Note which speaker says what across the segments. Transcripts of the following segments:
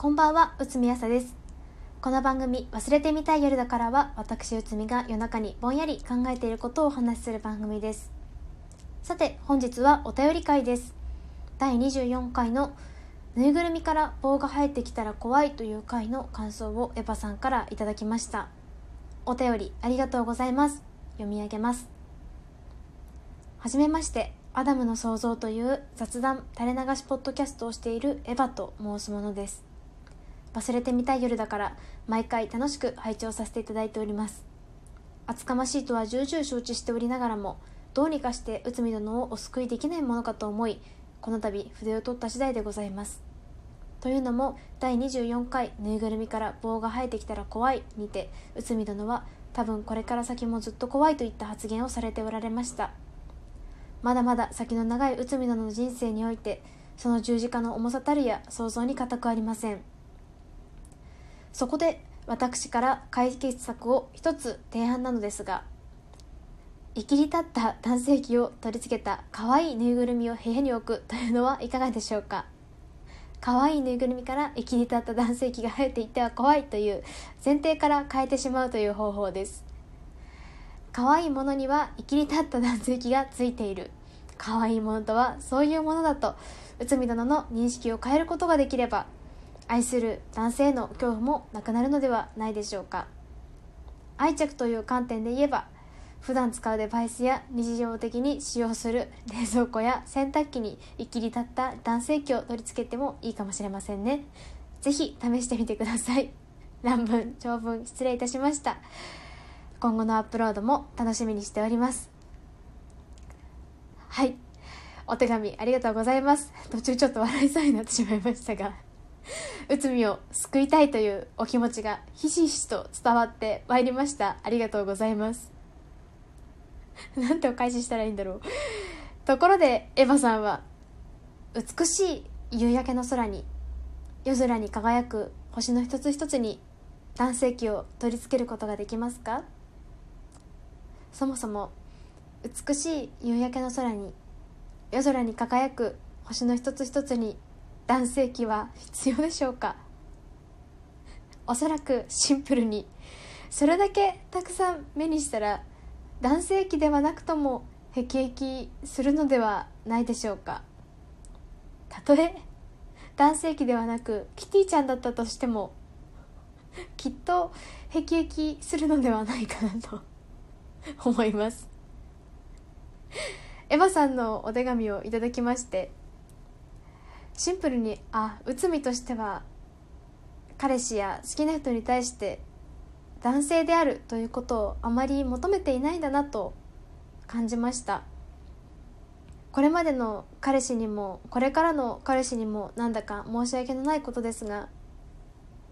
Speaker 1: こんばんは、内海朝です。この番組、忘れてみたい夜だからは、私内海が夜中にぼんやり考えていることをお話しする番組です。さて、本日はお便り会です。第24回のぬいぐるみから棒が生えてきたら怖いという回の感想をエヴァさんからいただきました。お便りありがとうございます。読み上げます。はじめまして、アダムの創造という雑談垂れ流しポッドキャストをしているエヴァと申すものです。忘れてみたい夜だから毎回楽しく拝聴させていただいております。厚かましいとは重々承知しておりながらもどうにかして内海殿をお救いできないものかと思いこの度筆を取った次第でございます。というのも第24回ぬいぐるみから棒が生えてきたら怖いにて内海殿は多分これから先もずっと怖いといった発言をされておられました。まだまだ先の長い内海殿の人生においてその十字架の重さたるや想像に難くありません。そこで私から解決策を一つ提案なのですが生きり立った男性器を取り付けた可愛いぬいぐるみを部屋に置くというのはいかがでしょうか？可愛いぬいぐるみから生きり立った男性器が生えていっては怖いという前提から変えてしまうという方法です。可愛いものには生きり立った男性器がついている。可愛いものとはそういうものだと内海殿の認識を変えることができれば愛する男性の恐怖もなくなるのではないでしょうか。愛着という観点で言えば普段使うデバイスや日常的に使用する冷蔵庫や洗濯機に生きり立った男性器を取り付けてもいいかもしれませんね。ぜひ試してみてください。乱文長文失礼いたしました。今後のアップロードも楽しみにしております。はい。お手紙ありがとうございます。途中ちょっと笑いそうになってしまいましたが。内海を救いたいというお気持ちがひしひしと伝わってまいりました。ありがとうございます。なんてお返ししたらいいんだろう。ところでエヴァさんは美しい夕焼けの空に夜空に輝く星の一つ一つに男性器を取り付けることができますか？そもそも美しい夕焼けの空に夜空に輝く星の一つ一つに男性器は必要でしょうか？おそらくシンプルにそれだけたくさん目にしたら男性器ではなくともへきへきするのではないでしょうか？たとえ男性器ではなくキティちゃんだったとしてもきっとへきへきするのではないかなと 思います。エヴァさんのお手紙をいただきましてシンプルにあ内海としては彼氏や好きな人に対して男性であるということをあまり求めていないんだなと感じました。これまでの彼氏にもこれからの彼氏にもなんだか申し訳のないことですが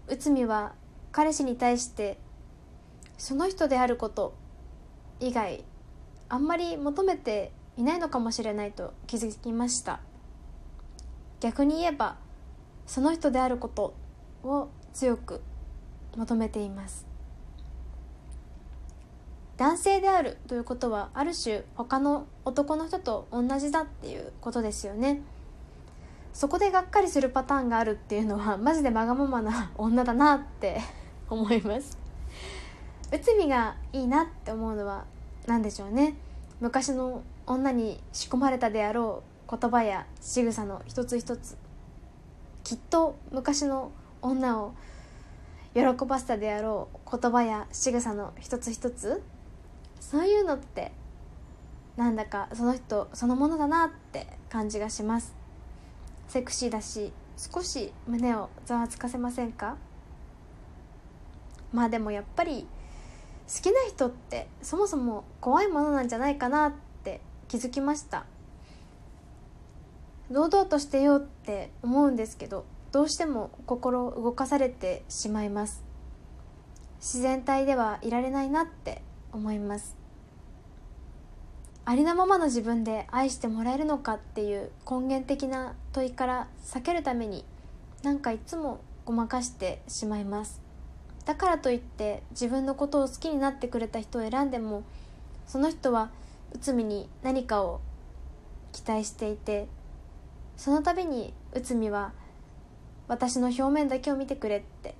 Speaker 1: 内海は彼氏に対してその人であること以外あんまり求めていないのかもしれないと気づきました。逆に言えばその人であることを強く求めています。男性であるということはある種他の男の人と同じだっていうことですよね。そこでがっかりするパターンがあるっていうのはマジでわがままな女だなって 思います。内海がいいなって思うのは何でしょうね。昔の女に仕込まれたであろう言葉や仕草の一つ一つきっと昔の女を喜ばせたであろう言葉や仕草の一つ一つそういうのってなんだかその人そのものだなって感じがします。セクシーだし少し胸をざわつかせませんか？まあでもやっぱり好きな人ってそもそも怖いものなんじゃないかなって気づきました。堂々としてようって思うんですけどどうしても心を動かされてしまいます。自然体ではいられないなって思います。ありのままの自分で愛してもらえるのかっていう根源的な問いから避けるためになんかいつもごまかしてしまいます。だからといって自分のことを好きになってくれた人を選んでもその人は内海に何かを期待していてその度に内海は私の表面だけを見てくれって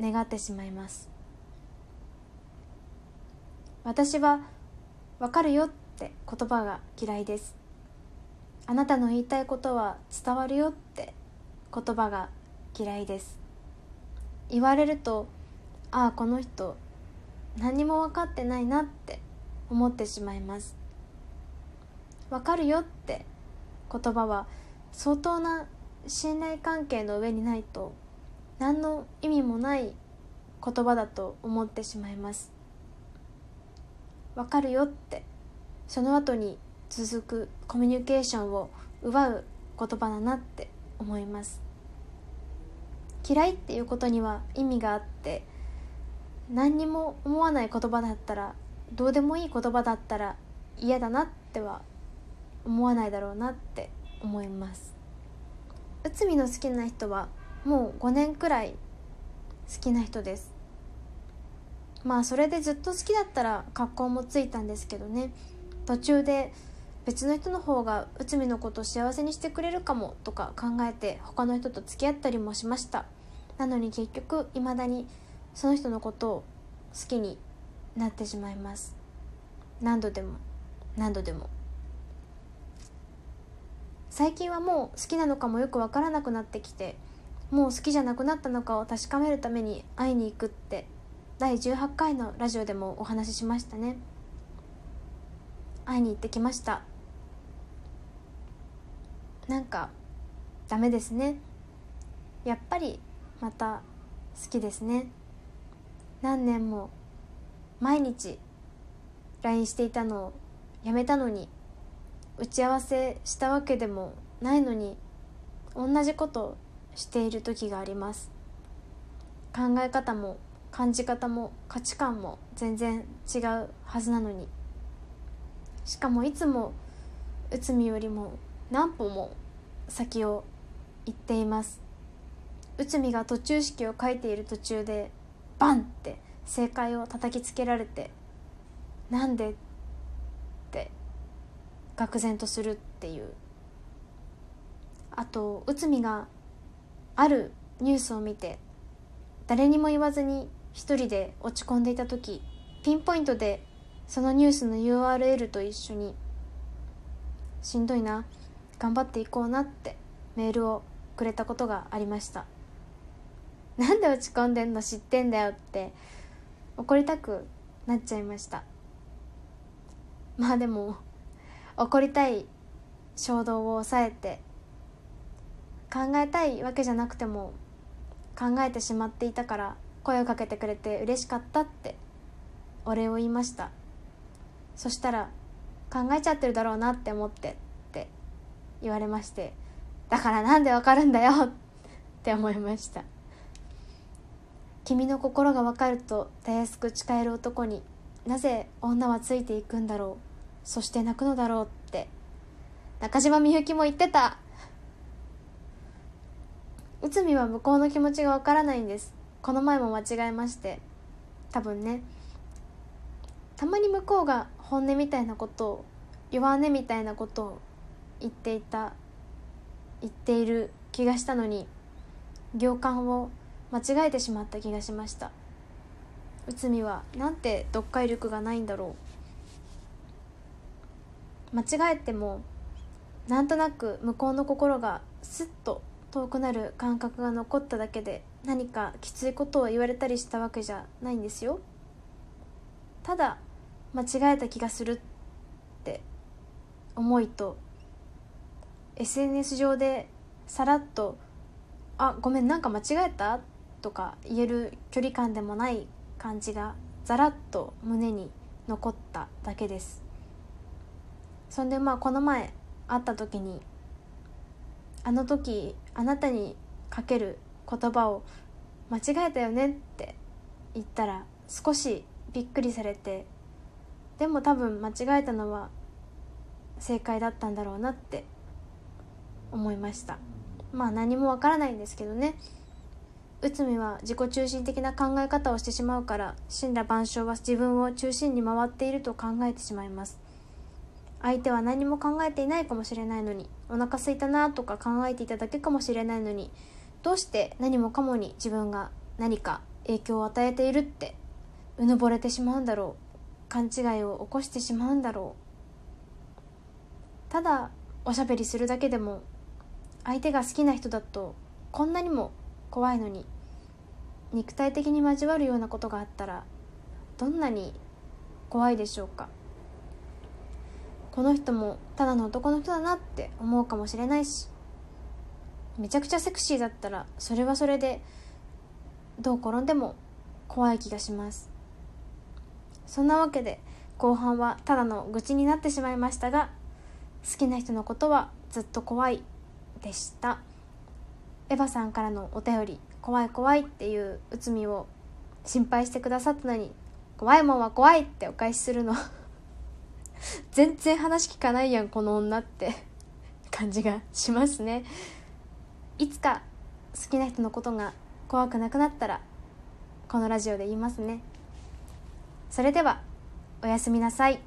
Speaker 1: 願ってしまいます。私は「わかるよ」って言葉が嫌いです。あなたの言いたいことは伝わるよって言葉が嫌いです。言われるとああこの人何も分かってないなって思ってしまいます。分かるよって言葉は相当な信頼関係の上にないと何の意味もない言葉だと思ってしまいます。わかるよって。その後に続くコミュニケーションを奪う言葉だなって思います。嫌いっていうことには意味があって何にも思わない言葉だったらどうでもいい言葉だったら嫌だなっては思わないだろうなって思います。内海の好きな人はもう5年くらい好きな人です。まあそれでずっと好きだったら格好もついたんですけどね。途中で別の人の方が内海のことを幸せにしてくれるかもとか考えて他の人と付き合ったりもしました。なのに結局いまだにその人のことを好きになってしまいます。何度でも何度でも。最近はもう好きなのかもよく分からなくなってきてもう好きじゃなくなったのかを確かめるために会いに行くって第18回のラジオでもお話ししましたね。会いに行ってきました。なんかダメですね。やっぱりまた好きですね。何年も毎日 LINE していたのをやめたのに打ち合わせしたわけでもないのに同じことしている時があります。考え方も感じ方も価値観も全然違うはずなのに。しかもいつも内海よりも何歩も先を行っています。内海が途中式を書いている途中でバンって正解を叩きつけられてなんで愕然とするっていう。あと内海があるニュースを見て誰にも言わずに一人で落ち込んでいた時ピンポイントでそのニュースの URL と一緒にしんどいな頑張っていこうなってメールをくれたことがありました。なんで落ち込んでんの知ってんだよって怒りたくなっちゃいました。まあでも怒りたい衝動を抑えて考えたいわけじゃなくても考えてしまっていたから声をかけてくれて嬉しかったってお礼を言いました。そしたら考えちゃってるだろうなって思ってって言われましてだからなんでわかるんだよって思いました。君の心がわかるとたやすく誓える男になぜ女はついていくんだろう。そして泣くのだろうって。中島みゆきも言ってた。内海は向こうの気持ちがわからないんです。この前も間違えまして。多分ね。たまに向こうが本音みたいなことを弱音みたいなことを言っていた言っている気がしたのに行間を間違えてしまった気がしました。内海はなんて読解力がないんだろう。間違えてもなんとなく向こうの心がスッと遠くなる感覚が残っただけで何かきついことを言われたりしたわけじゃないんですよただ間違えた気がするって思いと SNS 上でさらっと「あごめんなんか間違えた?」とか言える距離感でもない感じがざらっと胸に残っただけですそんでまあこの前会った時にあの時あなたにかける言葉を間違えたよねって言ったら少しびっくりされてでも多分間違えたのは正解だったんだろうなって思いました。まあ何もわからないんですけどね。内海は自己中心的な考え方をしてしまうから神羅万象は自分を中心に回っていると考えてしまいます。相手は何も考えていないかもしれないのにお腹すいたなとか考えていただけかもしれないのにどうして何もかもに自分が何か影響を与えているってうぬぼれてしまうんだろう勘違いを起こしてしまうんだろう。ただおしゃべりするだけでも相手が好きな人だとこんなにも怖いのに肉体的に交わるようなことがあったらどんなに怖いでしょうか。この人もただの男の人だなって思うかもしれないしめちゃくちゃセクシーだったらそれはそれでどう転んでも怖い気がします。そんなわけで後半はただの愚痴になってしまいましたが好きな人のことはずっと怖いでした。エヴァさんからのお便り怖い怖いっていう内海を心配してくださったのに怖いもんは怖いってお返しするの。全然話聞かないやんこの女って。感じがしますね。いつか好きな人のことが怖くなくなったらこのラジオで言いますね。それではおやすみなさい。